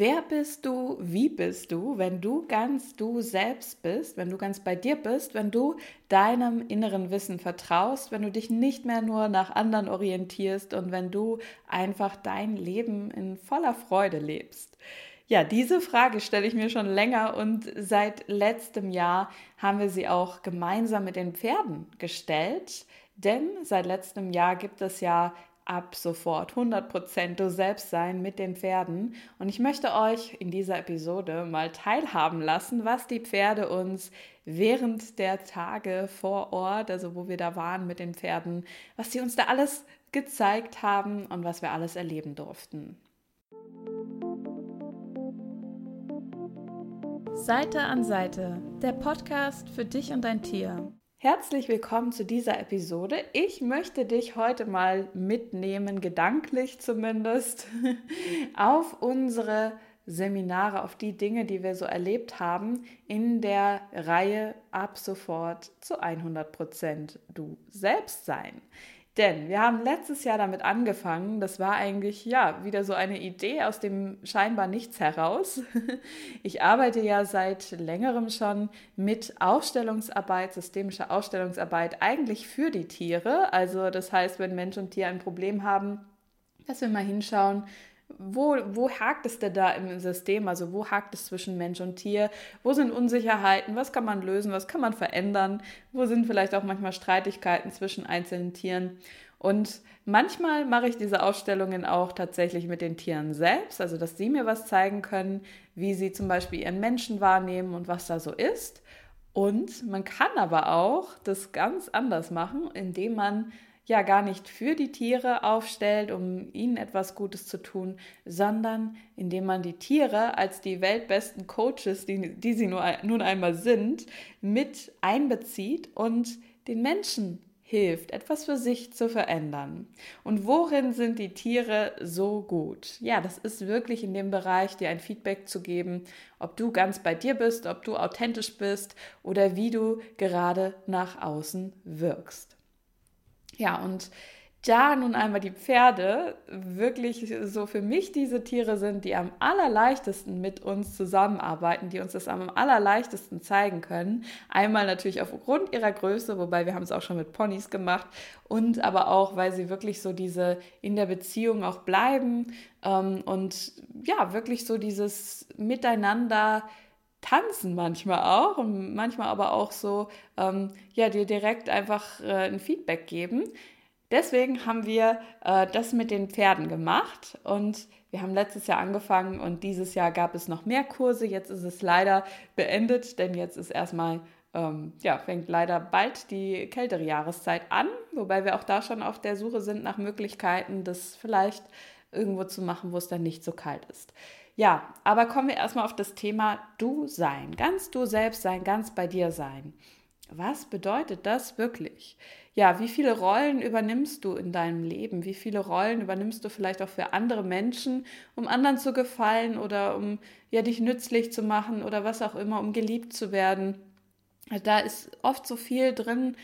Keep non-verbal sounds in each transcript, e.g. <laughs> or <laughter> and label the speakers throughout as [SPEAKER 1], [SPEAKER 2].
[SPEAKER 1] Wer bist du, wie bist du, wenn du ganz du selbst bist, wenn du ganz bei dir bist, wenn du deinem inneren Wissen vertraust, wenn du dich nicht mehr nur nach anderen orientierst und wenn du einfach dein Leben in voller Freude lebst? Ja, diese Frage stelle ich mir schon länger und seit letztem Jahr haben wir sie auch gemeinsam mit den Pferden gestellt. Denn seit letztem Jahr gibt es ja ab sofort 100% du selbst sein mit den Pferden. Und ich möchte euch in dieser Episode mal teilhaben lassen, was die Pferde uns während der Tage vor Ort, also wo wir da waren mit den Pferden, was sie uns da alles gezeigt haben und was wir alles erleben durften. Seite an Seite, der Podcast für dich und dein Tier. Herzlich willkommen zu dieser Episode. Ich möchte dich heute mal mitnehmen, gedanklich zumindest, <laughs> auf unsere Seminare, auf die Dinge, die wir so erlebt haben, in der Reihe ab sofort zu 100 Prozent du selbst sein. Denn wir haben letztes Jahr damit angefangen. Das war eigentlich ja wieder so eine Idee aus dem scheinbar nichts heraus. <laughs> Ich arbeite ja seit längerem schon mit Ausstellungsarbeit, systemischer Ausstellungsarbeit, eigentlich für die Tiere. Also das heißt, wenn Mensch und Tier ein Problem haben, dass wir mal hinschauen, wo, wo hakt es denn da im System? Also wo hakt es zwischen Mensch und Tier? Wo sind Unsicherheiten? Was kann man lösen? Was kann man verändern? Wo sind vielleicht auch manchmal Streitigkeiten zwischen einzelnen Tieren? Und manchmal mache ich diese Ausstellungen auch tatsächlich mit den Tieren selbst, also dass sie mir was zeigen können, wie sie zum Beispiel ihren Menschen wahrnehmen und was da so ist. Und man kann aber auch das ganz anders machen, indem man ja gar nicht für die Tiere aufstellt, um ihnen etwas Gutes zu tun, sondern indem man die Tiere als die weltbesten Coaches, die, die sie nur, nun einmal sind, mit einbezieht und den Menschen hilft, etwas für sich zu verändern. Und worin sind die Tiere so gut? Ja, das ist wirklich in dem Bereich, dir ein Feedback zu geben, ob du ganz bei dir bist, ob du authentisch bist oder wie du gerade nach außen wirkst. Ja, und da nun einmal die Pferde wirklich so für mich diese Tiere sind, die am allerleichtesten mit uns zusammenarbeiten, die uns das am allerleichtesten zeigen können. Einmal natürlich aufgrund ihrer Größe, wobei wir haben es auch schon mit Ponys gemacht und aber auch, weil sie wirklich so diese in der Beziehung auch bleiben ähm, und ja, wirklich so dieses Miteinander tanzen manchmal auch und manchmal aber auch so, ähm, ja, dir direkt einfach äh, ein Feedback geben. Deswegen haben wir äh, das mit den Pferden gemacht und wir haben letztes Jahr angefangen und dieses Jahr gab es noch mehr Kurse. Jetzt ist es leider beendet, denn jetzt ist erstmal, ähm, ja, fängt leider bald die kältere Jahreszeit an, wobei wir auch da schon auf der Suche sind nach Möglichkeiten, das vielleicht irgendwo zu machen, wo es dann nicht so kalt ist. Ja, aber kommen wir erstmal auf das Thema Du sein, ganz du selbst sein, ganz bei dir sein. Was bedeutet das wirklich? Ja, wie viele Rollen übernimmst du in deinem Leben? Wie viele Rollen übernimmst du vielleicht auch für andere Menschen, um anderen zu gefallen oder um ja dich nützlich zu machen oder was auch immer, um geliebt zu werden? Da ist oft so viel drin.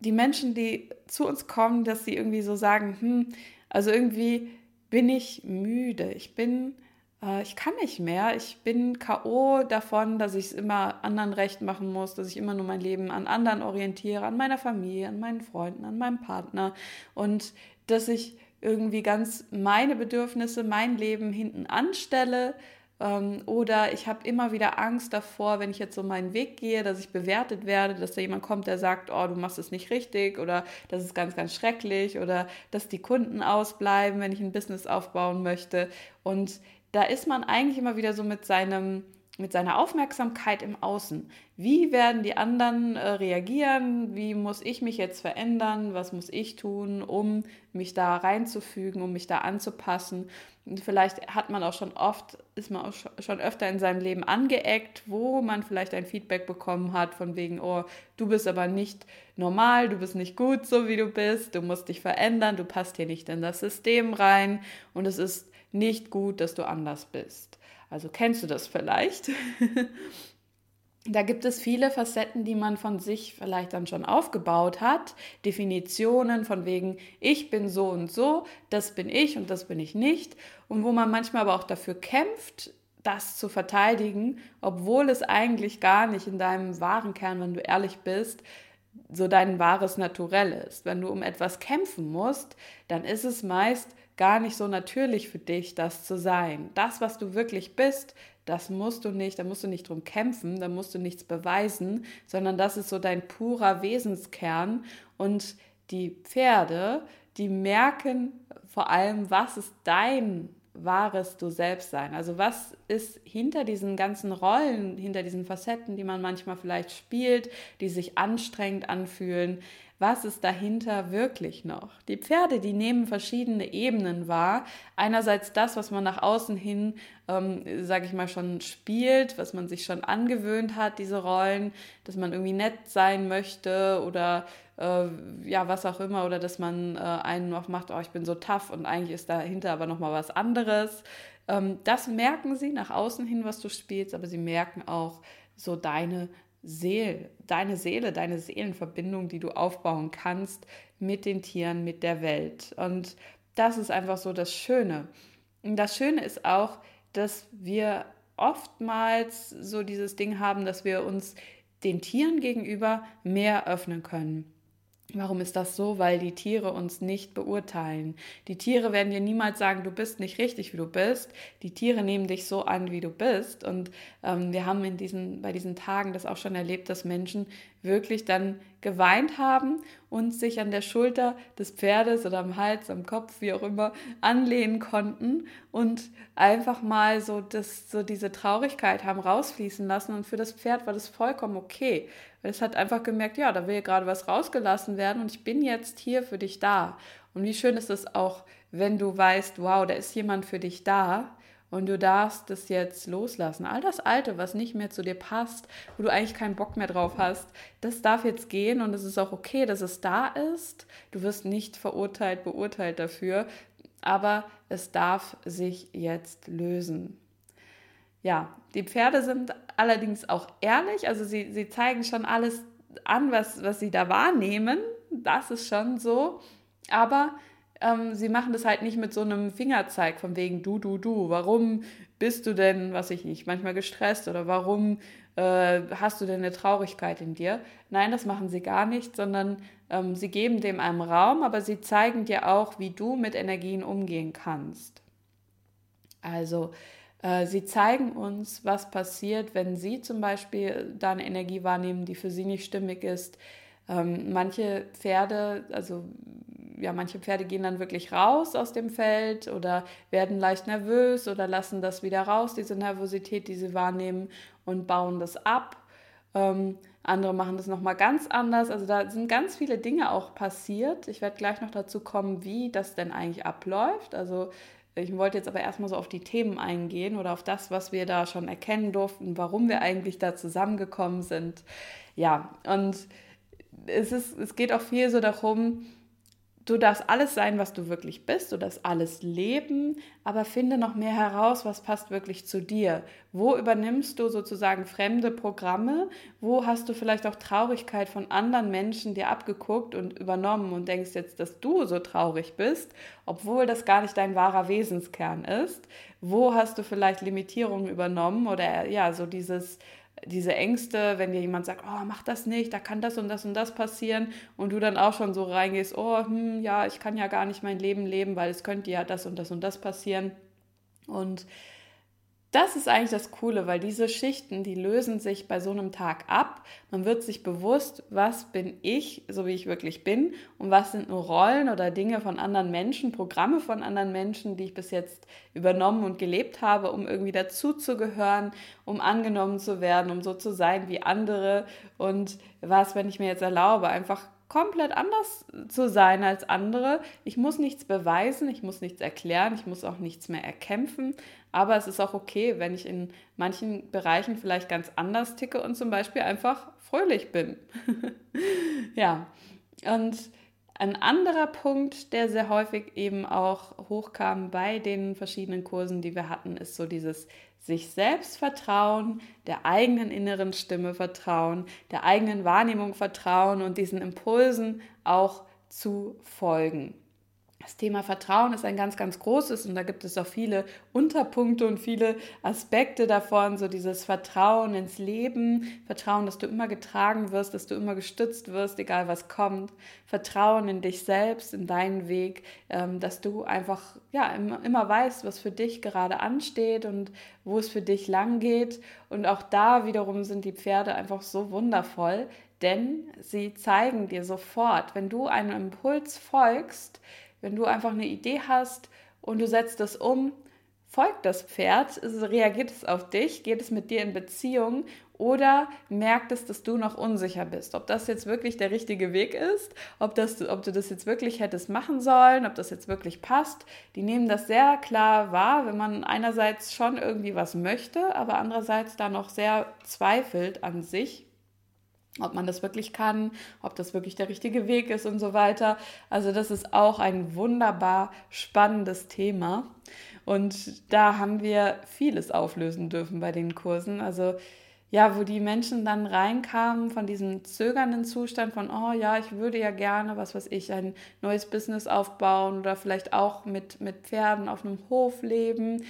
[SPEAKER 1] Die Menschen, die zu uns kommen, dass sie irgendwie so sagen, hm, also irgendwie bin ich müde, ich bin äh, ich kann nicht mehr. Ich bin KO davon, dass ich es immer anderen recht machen muss, dass ich immer nur mein Leben an anderen orientiere, an meiner Familie, an meinen Freunden, an meinem Partner und dass ich irgendwie ganz meine Bedürfnisse, mein Leben hinten anstelle. Ähm, oder ich habe immer wieder Angst davor, wenn ich jetzt so meinen Weg gehe, dass ich bewertet werde, dass da jemand kommt, der sagt, oh, du machst es nicht richtig oder das ist ganz, ganz schrecklich oder dass die Kunden ausbleiben, wenn ich ein Business aufbauen möchte. Und da ist man eigentlich immer wieder so mit seinem mit seiner Aufmerksamkeit im Außen. Wie werden die anderen äh, reagieren? Wie muss ich mich jetzt verändern? Was muss ich tun, um mich da reinzufügen, um mich da anzupassen? Und vielleicht hat man auch schon oft, ist man auch schon öfter in seinem Leben angeeckt, wo man vielleicht ein Feedback bekommen hat von wegen, oh, du bist aber nicht normal, du bist nicht gut, so wie du bist, du musst dich verändern, du passt hier nicht in das System rein und es ist nicht gut, dass du anders bist. Also kennst du das vielleicht? <laughs> da gibt es viele Facetten, die man von sich vielleicht dann schon aufgebaut hat. Definitionen von wegen, ich bin so und so, das bin ich und das bin ich nicht. Und wo man manchmal aber auch dafür kämpft, das zu verteidigen, obwohl es eigentlich gar nicht in deinem wahren Kern, wenn du ehrlich bist, so dein wahres Naturell ist. Wenn du um etwas kämpfen musst, dann ist es meist gar nicht so natürlich für dich, das zu sein. Das, was du wirklich bist, das musst du nicht, da musst du nicht drum kämpfen, da musst du nichts beweisen, sondern das ist so dein purer Wesenskern. Und die Pferde, die merken vor allem, was ist dein wahres Du selbst sein? Also was ist hinter diesen ganzen Rollen, hinter diesen Facetten, die man manchmal vielleicht spielt, die sich anstrengend anfühlen? Was ist dahinter wirklich noch? Die Pferde, die nehmen verschiedene Ebenen wahr. Einerseits das, was man nach außen hin, ähm, sage ich mal, schon spielt, was man sich schon angewöhnt hat, diese Rollen, dass man irgendwie nett sein möchte oder äh, ja, was auch immer, oder dass man äh, einen noch macht, oh, ich bin so tough und eigentlich ist dahinter aber nochmal was anderes. Ähm, das merken sie nach außen hin, was du spielst, aber sie merken auch so deine Seele, deine Seele, deine Seelenverbindung, die du aufbauen kannst mit den Tieren, mit der Welt. Und das ist einfach so das Schöne. Und das Schöne ist auch, dass wir oftmals so dieses Ding haben, dass wir uns den Tieren gegenüber mehr öffnen können. Warum ist das so? Weil die Tiere uns nicht beurteilen. Die Tiere werden dir niemals sagen, du bist nicht richtig, wie du bist. Die Tiere nehmen dich so an, wie du bist. Und ähm, wir haben in diesen, bei diesen Tagen das auch schon erlebt, dass Menschen wirklich dann geweint haben und sich an der Schulter des Pferdes oder am Hals, am Kopf, wie auch immer, anlehnen konnten und einfach mal so, das, so diese Traurigkeit haben rausfließen lassen. Und für das Pferd war das vollkommen okay. Es hat einfach gemerkt, ja, da will gerade was rausgelassen werden und ich bin jetzt hier für dich da. Und wie schön ist es auch, wenn du weißt, wow, da ist jemand für dich da und du darfst das jetzt loslassen. All das Alte, was nicht mehr zu dir passt, wo du eigentlich keinen Bock mehr drauf hast, das darf jetzt gehen und es ist auch okay, dass es da ist. Du wirst nicht verurteilt, beurteilt dafür, aber es darf sich jetzt lösen. Ja, die Pferde sind allerdings auch ehrlich, also sie, sie zeigen schon alles an, was, was sie da wahrnehmen. Das ist schon so. Aber ähm, sie machen das halt nicht mit so einem Fingerzeig von wegen du, du, du. Warum bist du denn, was ich nicht, manchmal gestresst oder warum äh, hast du denn eine Traurigkeit in dir? Nein, das machen sie gar nicht, sondern ähm, sie geben dem einen Raum, aber sie zeigen dir auch, wie du mit Energien umgehen kannst. Also sie zeigen uns, was passiert, wenn sie zum Beispiel da eine Energie wahrnehmen, die für sie nicht stimmig ist. Ähm, manche Pferde, also ja, manche Pferde gehen dann wirklich raus aus dem Feld oder werden leicht nervös oder lassen das wieder raus, diese Nervosität, die sie wahrnehmen und bauen das ab. Ähm, andere machen das nochmal ganz anders. Also da sind ganz viele Dinge auch passiert. Ich werde gleich noch dazu kommen, wie das denn eigentlich abläuft. Also ich wollte jetzt aber erstmal so auf die Themen eingehen oder auf das, was wir da schon erkennen durften, warum wir eigentlich da zusammengekommen sind. Ja, und es, ist, es geht auch viel so darum, Du darfst alles sein, was du wirklich bist, du darfst alles leben, aber finde noch mehr heraus, was passt wirklich zu dir. Wo übernimmst du sozusagen fremde Programme? Wo hast du vielleicht auch Traurigkeit von anderen Menschen dir abgeguckt und übernommen und denkst jetzt, dass du so traurig bist, obwohl das gar nicht dein wahrer Wesenskern ist? Wo hast du vielleicht Limitierungen übernommen oder ja, so dieses diese Ängste, wenn dir jemand sagt, oh, mach das nicht, da kann das und das und das passieren und du dann auch schon so reingehst, oh, hm, ja, ich kann ja gar nicht mein Leben leben, weil es könnte ja das und das und das passieren. Und das ist eigentlich das Coole, weil diese Schichten, die lösen sich bei so einem Tag ab. Man wird sich bewusst, was bin ich, so wie ich wirklich bin, und was sind nur Rollen oder Dinge von anderen Menschen, Programme von anderen Menschen, die ich bis jetzt übernommen und gelebt habe, um irgendwie dazuzugehören, um angenommen zu werden, um so zu sein wie andere. Und was, wenn ich mir jetzt erlaube, einfach komplett anders zu sein als andere. Ich muss nichts beweisen, ich muss nichts erklären, ich muss auch nichts mehr erkämpfen. Aber es ist auch okay, wenn ich in manchen Bereichen vielleicht ganz anders ticke und zum Beispiel einfach fröhlich bin. <laughs> ja, und Ein anderer Punkt, der sehr häufig eben auch hochkam bei den verschiedenen Kursen, die wir hatten, ist so dieses sich selbst vertrauen, der eigenen inneren Stimme vertrauen, der eigenen Wahrnehmung vertrauen und diesen Impulsen auch zu folgen. Das Thema Vertrauen ist ein ganz, ganz großes und da gibt es auch viele Unterpunkte und viele Aspekte davon, so dieses Vertrauen ins Leben, Vertrauen, dass du immer getragen wirst, dass du immer gestützt wirst, egal was kommt, Vertrauen in dich selbst, in deinen Weg, ähm, dass du einfach ja immer, immer weißt, was für dich gerade ansteht und wo es für dich lang geht. Und auch da wiederum sind die Pferde einfach so wundervoll, denn sie zeigen dir sofort, wenn du einem Impuls folgst, wenn du einfach eine Idee hast und du setzt das um, folgt das Pferd, reagiert es auf dich, geht es mit dir in Beziehung oder merkt es, dass du noch unsicher bist, ob das jetzt wirklich der richtige Weg ist, ob, das, ob du das jetzt wirklich hättest machen sollen, ob das jetzt wirklich passt. Die nehmen das sehr klar wahr, wenn man einerseits schon irgendwie was möchte, aber andererseits da noch sehr zweifelt an sich ob man das wirklich kann, ob das wirklich der richtige Weg ist und so weiter. Also das ist auch ein wunderbar spannendes Thema. Und da haben wir vieles auflösen dürfen bei den Kursen. Also ja, wo die Menschen dann reinkamen von diesem zögernden Zustand von, oh ja, ich würde ja gerne, was weiß ich, ein neues Business aufbauen oder vielleicht auch mit, mit Pferden auf einem Hof leben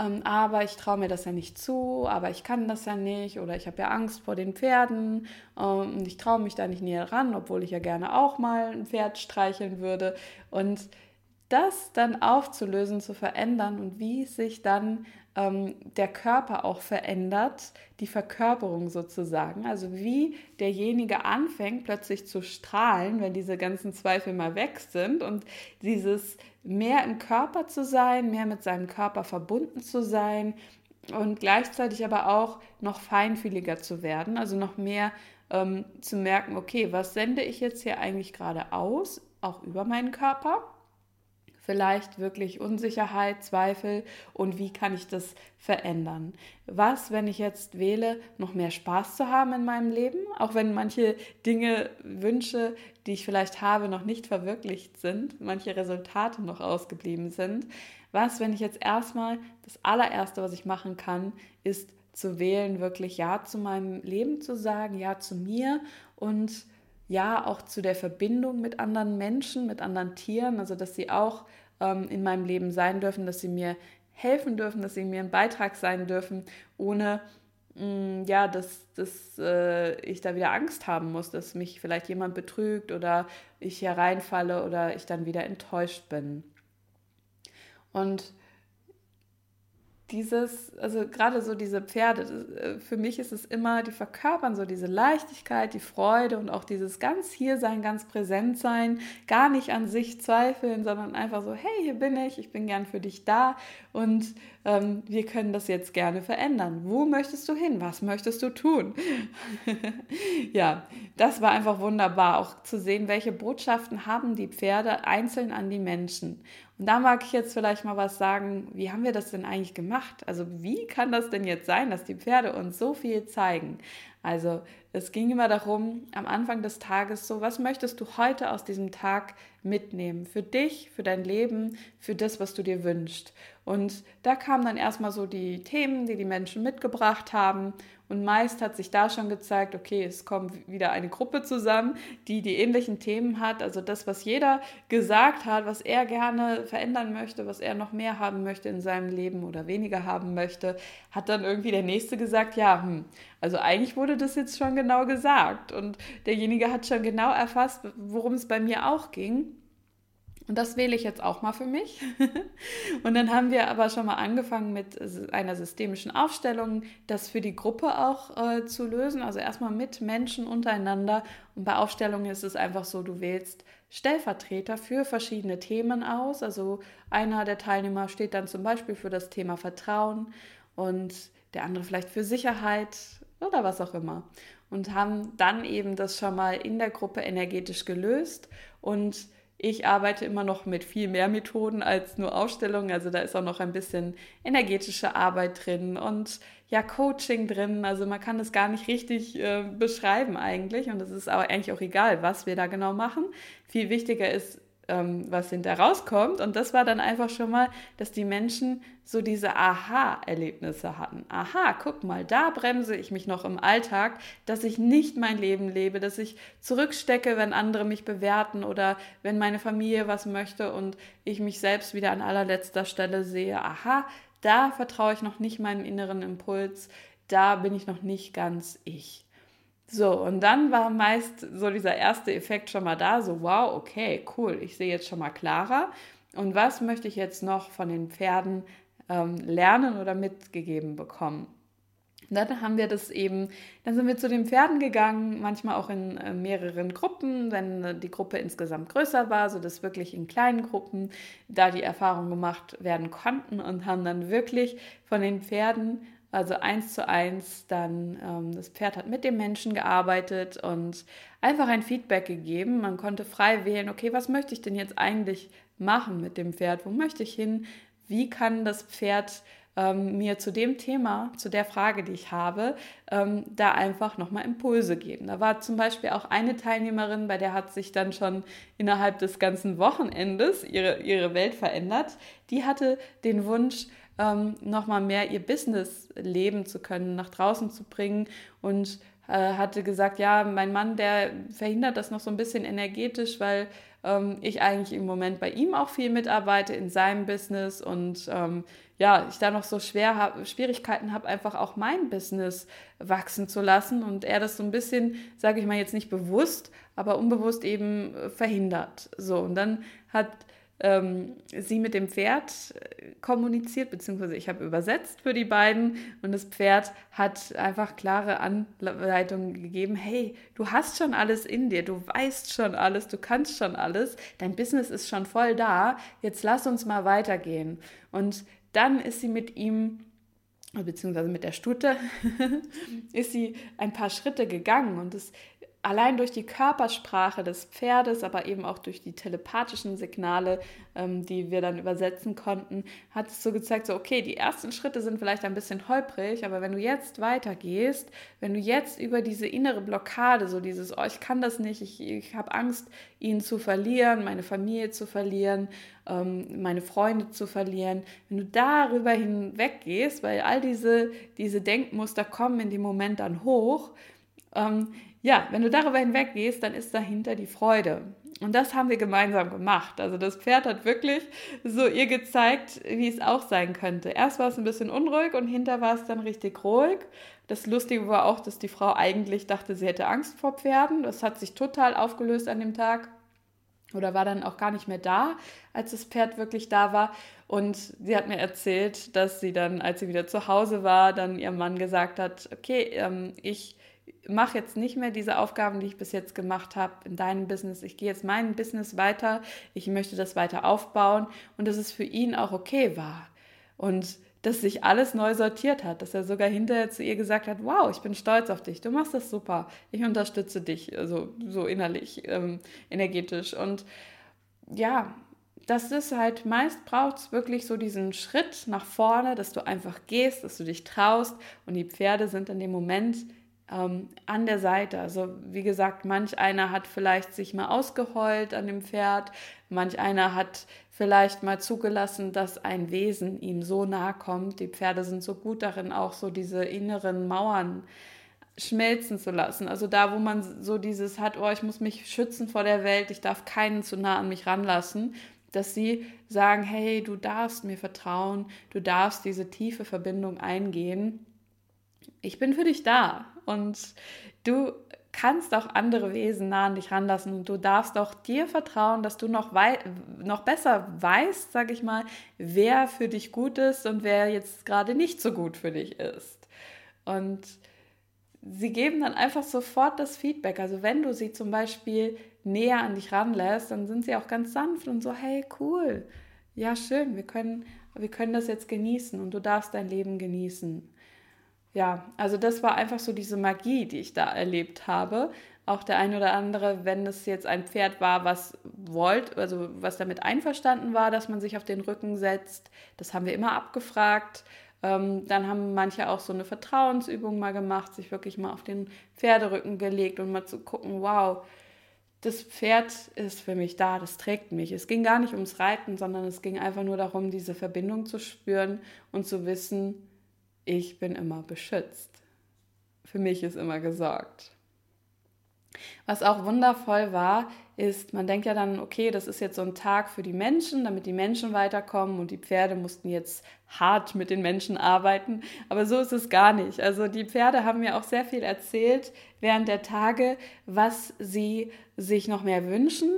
[SPEAKER 1] ähm, aber ich traue mir das ja nicht zu, aber ich kann das ja nicht oder ich habe ja Angst vor den Pferden ähm, und ich traue mich da nicht näher ran, obwohl ich ja gerne auch mal ein Pferd streicheln würde. Und das dann aufzulösen, zu verändern und wie sich dann ähm, der Körper auch verändert, die Verkörperung sozusagen, also wie derjenige anfängt plötzlich zu strahlen, wenn diese ganzen Zweifel mal weg sind und dieses mehr im Körper zu sein, mehr mit seinem Körper verbunden zu sein und gleichzeitig aber auch noch feinfühliger zu werden, also noch mehr ähm, zu merken, okay, was sende ich jetzt hier eigentlich gerade aus, auch über meinen Körper? Vielleicht wirklich Unsicherheit, Zweifel und wie kann ich das verändern? Was, wenn ich jetzt wähle, noch mehr Spaß zu haben in meinem Leben, auch wenn manche Dinge, Wünsche, die ich vielleicht habe, noch nicht verwirklicht sind, manche Resultate noch ausgeblieben sind? Was, wenn ich jetzt erstmal das allererste, was ich machen kann, ist zu wählen, wirklich Ja zu meinem Leben zu sagen, Ja zu mir und ja auch zu der Verbindung mit anderen Menschen, mit anderen Tieren, also dass sie auch ähm, in meinem Leben sein dürfen, dass sie mir helfen dürfen, dass sie mir ein Beitrag sein dürfen, ohne mh, mm, ja, dass, dass äh, ich da wieder Angst haben muss, dass mich vielleicht jemand betrügt oder ich hier reinfalle oder ich dann wieder enttäuscht bin. Und dieses, also gerade so diese Pferde, äh, für mich ist es immer, die verkörpern so diese Leichtigkeit, die Freude und auch dieses ganz hier sein, ganz präsent sein, gar nicht an sich zweifeln, sondern einfach so, hey, hier bin ich, ich bin gern für dich da. Und ähm, wir können das jetzt gerne verändern. Wo möchtest du hin? Was möchtest du tun? <laughs> ja, das war einfach wunderbar, auch zu sehen, welche Botschaften haben die Pferde einzeln an die Menschen. Und da mag ich jetzt vielleicht mal was sagen, wie haben wir das denn eigentlich gemacht? Also wie kann das denn jetzt sein, dass die Pferde uns so viel zeigen? Also es ging immer darum, am Anfang des Tages so, was möchtest du heute aus diesem Tag mitnehmen? Für dich, für dein Leben, für das, was du dir wünschst. Und da kamen dann erstmal so die Themen, die die Menschen mitgebracht haben. Und meist hat sich da schon gezeigt, okay, es kommt wieder eine Gruppe zusammen, die die ähnlichen Themen hat. Also das, was jeder gesagt hat, was er gerne verändern möchte, was er noch mehr haben möchte in seinem Leben oder weniger haben möchte, hat dann irgendwie der Nächste gesagt, ja, hm, also eigentlich wurde das jetzt schon genau gesagt. Und derjenige hat schon genau erfasst, worum es bei mir auch ging. Und das wähle ich jetzt auch mal für mich. <laughs> und dann haben wir aber schon mal angefangen mit einer systemischen Aufstellung, das für die Gruppe auch äh, zu lösen. Also erstmal mit Menschen untereinander. Und bei Aufstellungen ist es einfach so, du wählst Stellvertreter für verschiedene Themen aus. Also einer der Teilnehmer steht dann zum Beispiel für das Thema Vertrauen und der andere vielleicht für Sicherheit oder was auch immer. Und haben dann eben das schon mal in der Gruppe energetisch gelöst und Ich arbeite immer noch mit viel mehr Methoden als nur Ausstellungen. Also da ist auch noch ein bisschen energetische Arbeit drin und ja, Coaching drin. Also man kann das gar nicht richtig äh, beschreiben eigentlich. Und es ist aber eigentlich auch egal, was wir da genau machen. Viel wichtiger ist, ähm, was hinter rauskommt. Und das war dann einfach schon mal, dass die Menschen so diese Aha-Erlebnisse hatten. Aha, guck mal, da bremse ich mich noch im Alltag, dass ich nicht mein Leben lebe, dass ich zurückstecke, wenn andere mich bewerten oder wenn meine Familie was möchte und ich mich selbst wieder an allerletzter Stelle sehe. Aha, da vertraue ich noch nicht meinem inneren Impuls, da bin ich noch nicht ganz ich. So, und dann war meist so dieser erste Effekt schon mal da, so wow, okay, cool, ich sehe jetzt schon mal klarer. Und was möchte ich jetzt noch von den Pferden ähm, lernen oder mitgegeben bekommen? Dann haben wir das eben, dann sind wir zu den Pferden gegangen, manchmal auch in äh, mehreren Gruppen, wenn äh, die Gruppe insgesamt größer war, sodass wirklich in kleinen Gruppen da die Erfahrungen gemacht werden konnten und haben dann wirklich von den Pferden also eins zu eins, dann ähm, das Pferd hat mit dem Menschen gearbeitet und einfach ein Feedback gegeben. Man konnte frei wählen, okay, was möchte ich denn jetzt eigentlich machen mit dem Pferd? Wo möchte ich hin? Wie kann das Pferd ähm, mir zu dem Thema, zu der Frage, die ich habe, ähm, da einfach nochmal Impulse geben. Da war zum Beispiel auch eine Teilnehmerin, bei der hat sich dann schon innerhalb des ganzen Wochenendes ihre, ihre Welt verändert. Die hatte den Wunsch, ähm, nochmal mehr ihr Business leben zu können, nach draußen zu bringen und äh, hatte gesagt, ja, mein Mann, der verhindert das noch so ein bisschen energetisch, weil ähm, ich eigentlich im Moment bei ihm auch viel mitarbeite in seinem Business und ähm, ja, ich da noch so schwer hab, Schwierigkeiten habe, einfach auch mein Business wachsen zu lassen und er das so ein bisschen, sage ich mal jetzt nicht bewusst, aber unbewusst eben verhindert. So, und dann hat ähm, sie mit dem Pferd äh, kommuniziert, beziehungsweise ich habe übersetzt für die beiden. Und das Pferd hat einfach klare Anleitungen gegeben, hey, du hast schon alles in dir, du weißt schon alles, du kannst schon alles, dein Business ist schon voll da, jetzt lass uns mal weitergehen. Und dann ist sie mit ihm beziehungsweise mit der Stute, <laughs> ist sie ein paar Schritte gegangen. Und es allein durch die Körpersprache des Pferdes, aber eben auch durch die telepathischen Signale, ähm, die wir dann übersetzen konnten, hat es so gezeigt, so okay, die ersten Schritte sind vielleicht ein bisschen holprig, aber wenn du jetzt weitergehst, wenn du jetzt über diese innere Blockade, so dieses, oh, ich kann das nicht, ich, ich habe Angst, ihn zu verlieren, meine Familie zu verlieren, ähm, meine Freunde zu verlieren, wenn du darüber hinweggehst, weil all diese, diese Denkmuster kommen in dem Moment dann hoch, ähm, ja, wenn du darüber hinweggehst, dann ist dahinter die Freude. Und das haben wir gemeinsam gemacht. Also das Pferd hat wirklich so ihr gezeigt, wie es auch sein könnte. Erst war es ein bisschen unruhig und hinter war es dann richtig ruhig. Das Lustige war auch, dass die Frau eigentlich dachte, sie hätte Angst vor Pferden. Das hat sich total aufgelöst an dem Tag oder war dann auch gar nicht mehr da, als das Pferd wirklich da war. Und sie hat mir erzählt, dass sie dann, als sie wieder zu Hause war, dann ihrem Mann gesagt hat, okay, ähm, ich mache jetzt nicht mehr diese Aufgaben, die ich bis jetzt gemacht habe in deinem Business. Ich gehe jetzt mein Business weiter. Ich möchte das weiter aufbauen und dass es für ihn auch okay war. Und dass sich alles neu sortiert hat, dass er sogar hinterher zu ihr gesagt hat, wow, ich bin stolz auf dich, du machst das super, ich unterstütze dich, also so innerlich, ähm, energetisch. Und ja, das ist halt, meist braucht es wirklich so diesen Schritt nach vorne, dass du einfach gehst, dass du dich traust und die Pferde sind in dem Moment ähm, an der Seite. Also wie gesagt, manch einer hat vielleicht sich mal ausgeheult an dem Pferd, manch einer hat vielleicht mal zugelassen, dass ein Wesen ihm so nahe kommt. Die Pferde sind so gut darin, auch so diese inneren Mauern schmelzen zu lassen. Also da, wo man so dieses hat, oh, ich muss mich schützen vor der Welt, ich darf keinen zu nah an mich ranlassen, dass sie sagen, hey, du darfst mir vertrauen, du darfst diese tiefe Verbindung eingehen. Ich bin für dich da. Und du kannst auch andere Wesen nah an dich ranlassen. Und du darfst auch dir vertrauen, dass du noch, noch besser weißt, sag ich mal, wer für dich gut ist und wer jetzt gerade nicht so gut für dich ist. Und sie geben dann einfach sofort das Feedback. Also wenn du sie zum Beispiel näher an dich ranlässt, dann sind sie auch ganz sanft und so, hey, cool, ja, schön, wir können, wir können das jetzt genießen und du darfst dein Leben genießen ja, also das war einfach so diese Magie, die ich da erlebt habe. auch der ein oder andere, wenn es jetzt ein Pferd war, was wollt, also was damit einverstanden war, dass man sich auf den Rücken setzt. Das haben wir immer abgefragt. Ähm, dann haben manche auch so eine Vertrauensübung mal gemacht, sich wirklich mal auf den Pferderücken gelegt und mal zu gucken, wow, das Pferd ist für mich da, das trägt mich. Es ging gar nicht ums Reiten, sondern es ging einfach nur darum, diese Verbindung zu spüren und zu wissen, ich bin immer beschützt. Für mich ist immer gesorgt. Was auch wundervoll war, ist, man denkt ja dann, okay, das ist jetzt so ein Tag für die Menschen, damit die Menschen weiterkommen und die Pferde mussten jetzt hart mit den Menschen arbeiten. Aber so ist es gar nicht. Also die Pferde haben mir auch sehr viel erzählt während der Tage, was sie sich noch mehr wünschen.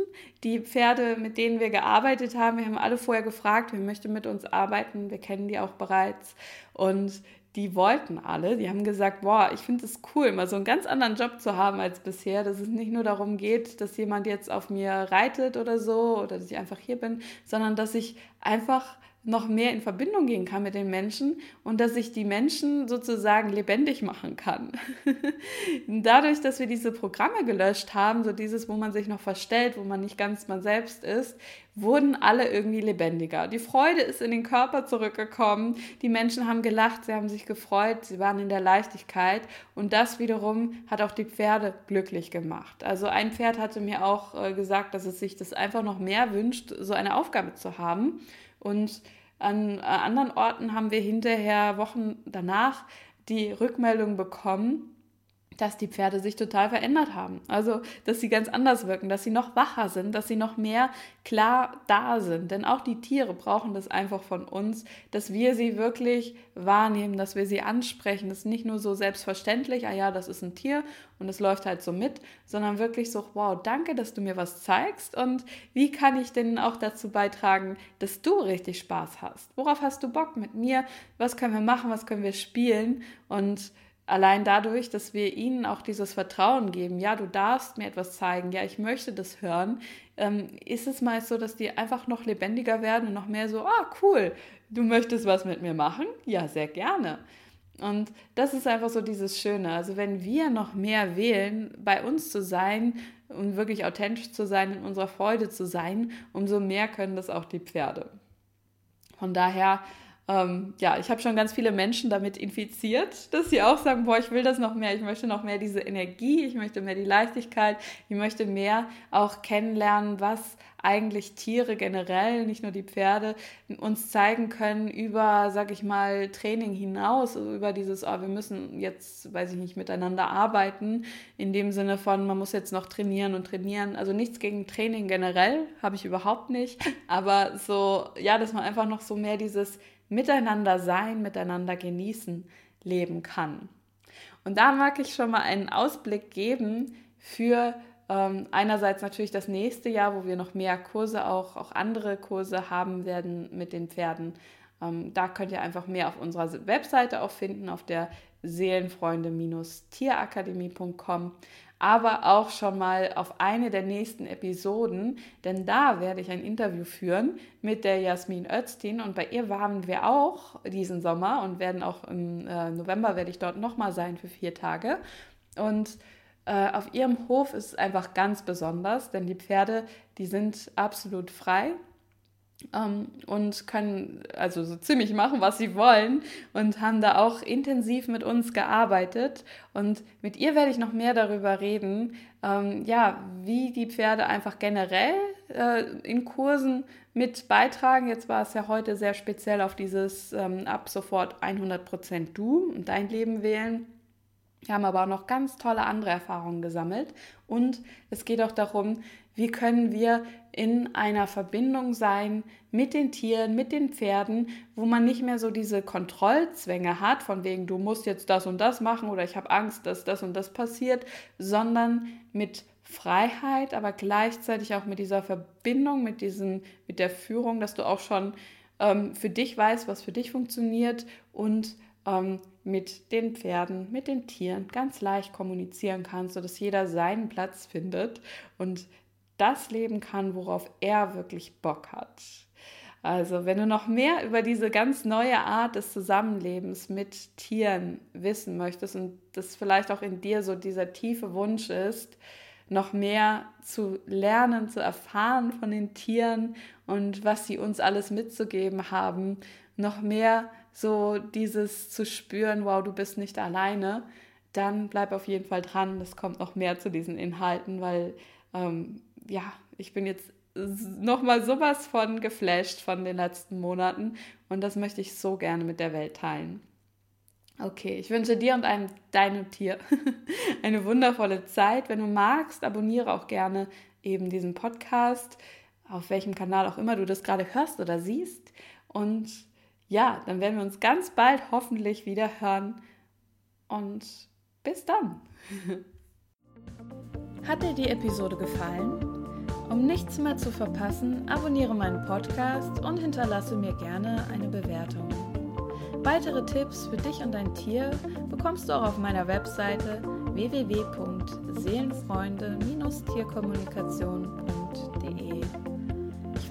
[SPEAKER 1] Die Pferde, mit denen wir gearbeitet haben, wir haben alle vorher gefragt, wer möchte mit uns arbeiten. Wir kennen die auch bereits. Und die wollten alle, die haben gesagt, boah, ich finde es cool, mal so einen ganz anderen Job zu haben als bisher, dass es nicht nur darum geht, dass jemand jetzt auf mir reitet oder so oder dass ich einfach hier bin, sondern dass ich einfach noch mehr in Verbindung gehen kann mit den Menschen und dass ich die Menschen sozusagen lebendig machen kann. <laughs> Dadurch, dass wir diese Programme gelöscht haben, so dieses, wo man sich noch verstellt, wo man nicht ganz man selbst ist, wurden alle irgendwie lebendiger. Die Freude ist in den Körper zurückgekommen. Die Menschen haben gelacht, sie haben sich gefreut, sie waren in der Leichtigkeit und das wiederum hat auch die Pferde glücklich gemacht. Also ein Pferd hatte mir auch äh, gesagt, dass es sich das einfach noch mehr wünscht, so eine Aufgabe zu haben. Und an äh, anderen Orten haben wir hinterher, Wochen danach, die Rückmeldung bekommen, dass die Pferde sich total verändert haben. Also, dass sie ganz anders wirken, dass sie noch wacher sind, dass sie noch mehr klar da sind. Denn auch die Tiere brauchen das einfach von uns, dass wir sie wirklich wahrnehmen, dass wir sie ansprechen. Das ist nicht nur so selbstverständlich, ah ja, das ist ein Tier und es läuft halt so mit, sondern wirklich so, wow, danke, dass du mir was zeigst und wie kann ich denn auch dazu beitragen, dass du richtig Spaß hast? Worauf hast du Bock mit mir? Was können wir machen? Was können wir spielen? Und allein dadurch, dass wir ihnen auch dieses Vertrauen geben, ja, du darfst mir etwas zeigen, ja, ich möchte das hören, ähm, ist es meist so, dass die einfach noch lebendiger werden und noch mehr so, ah, cool, du möchtest was mit mir machen? Ja, sehr gerne. Und das ist einfach so dieses Schöne. Also wenn wir noch mehr wählen, bei uns zu sein und wirklich authentisch zu sein, in unserer Freude zu sein, umso mehr können das auch die Pferde. Von daher ähm, ja, ich habe schon ganz viele Menschen damit infiziert, dass sie auch sagen, boah, ich will das noch mehr, ich möchte noch mehr diese Energie, ich möchte mehr die Leichtigkeit, ich möchte mehr auch kennenlernen, was eigentlich Tiere generell, nicht nur die Pferde, uns zeigen können über, sag ich mal, Training hinaus, also über dieses, oh, wir müssen jetzt, weiß ich nicht, miteinander arbeiten, in dem Sinne von, man muss jetzt noch trainieren und trainieren. Also nichts gegen Training generell, habe ich überhaupt nicht, aber so, ja, dass man einfach noch so mehr dieses Miteinander sein, miteinander genießen leben kann. Und da mag ich schon mal einen Ausblick geben für ähm, einerseits natürlich das nächste Jahr, wo wir noch mehr Kurse, auch, auch andere Kurse haben werden mit den Pferden. Ähm, da könnt ihr einfach mehr auf unserer Webseite auch finden, auf der seelenfreunde-tierakademie.com aber auch schon mal auf eine der nächsten Episoden, denn da werde ich ein Interview führen mit der Jasmin Öztin. Und bei ihr waren wir auch diesen Sommer und werden auch im äh, November werde ich dort nochmal sein für vier Tage. Und äh, auf ihrem Hof ist es einfach ganz besonders, denn die Pferde, die sind absolut frei ähm, und können also so ziemlich machen, was sie wollen und haben da auch intensiv mit uns gearbeitet. Und mit ihr werde ich noch mehr darüber reden, ähm, ja, wie die Pferde einfach generell äh, in Kursen mit beitragen. Jetzt war es ja heute sehr speziell auf dieses ähm, ab sofort 100% du und dein Leben wählen. Wir haben aber auch noch ganz tolle andere Erfahrungen gesammelt. Und es geht auch darum, wie können wir in einer Verbindung sein mit den Tieren, mit den Pferden, wo man nicht mehr so diese Kontrollzwänge hat, von wegen, du musst jetzt das und das machen oder ich habe Angst, dass das und das passiert, sondern mit Freiheit, aber gleichzeitig auch mit dieser Verbindung, mit, diesen, mit der Führung, dass du auch schon ähm, für dich weißt, was für dich funktioniert und ähm, mit den Pferden, mit den Tieren ganz leicht kommunizieren kannst, sodass jeder seinen Platz findet und das leben kann, worauf er wirklich Bock hat. Also, wenn du noch mehr über diese ganz neue Art des Zusammenlebens mit Tieren wissen möchtest und das vielleicht auch in dir so dieser tiefe Wunsch ist, noch mehr zu lernen, zu erfahren von den Tieren und was sie uns alles mitzugeben haben, noch mehr so dieses zu spüren, wow, du bist nicht alleine, dann bleib auf jeden Fall dran. Es kommt noch mehr zu diesen Inhalten, weil ähm, ja, ich bin jetzt nochmal sowas von geflasht von den letzten Monaten und das möchte ich so gerne mit der Welt teilen. Okay, ich wünsche dir und einem deinem Tier <laughs> eine wundervolle Zeit. Wenn du magst, abonniere auch gerne eben diesen Podcast, auf welchem Kanal auch immer du das gerade hörst oder siehst. Und ja, dann werden wir uns ganz bald hoffentlich wieder hören. Und bis dann. <laughs> Hat dir die Episode gefallen? Um nichts mehr zu verpassen, abonniere meinen Podcast und hinterlasse mir gerne eine Bewertung. Weitere Tipps für dich und dein Tier bekommst du auch auf meiner Webseite www.seelenfreunde-tierkommunikation.de.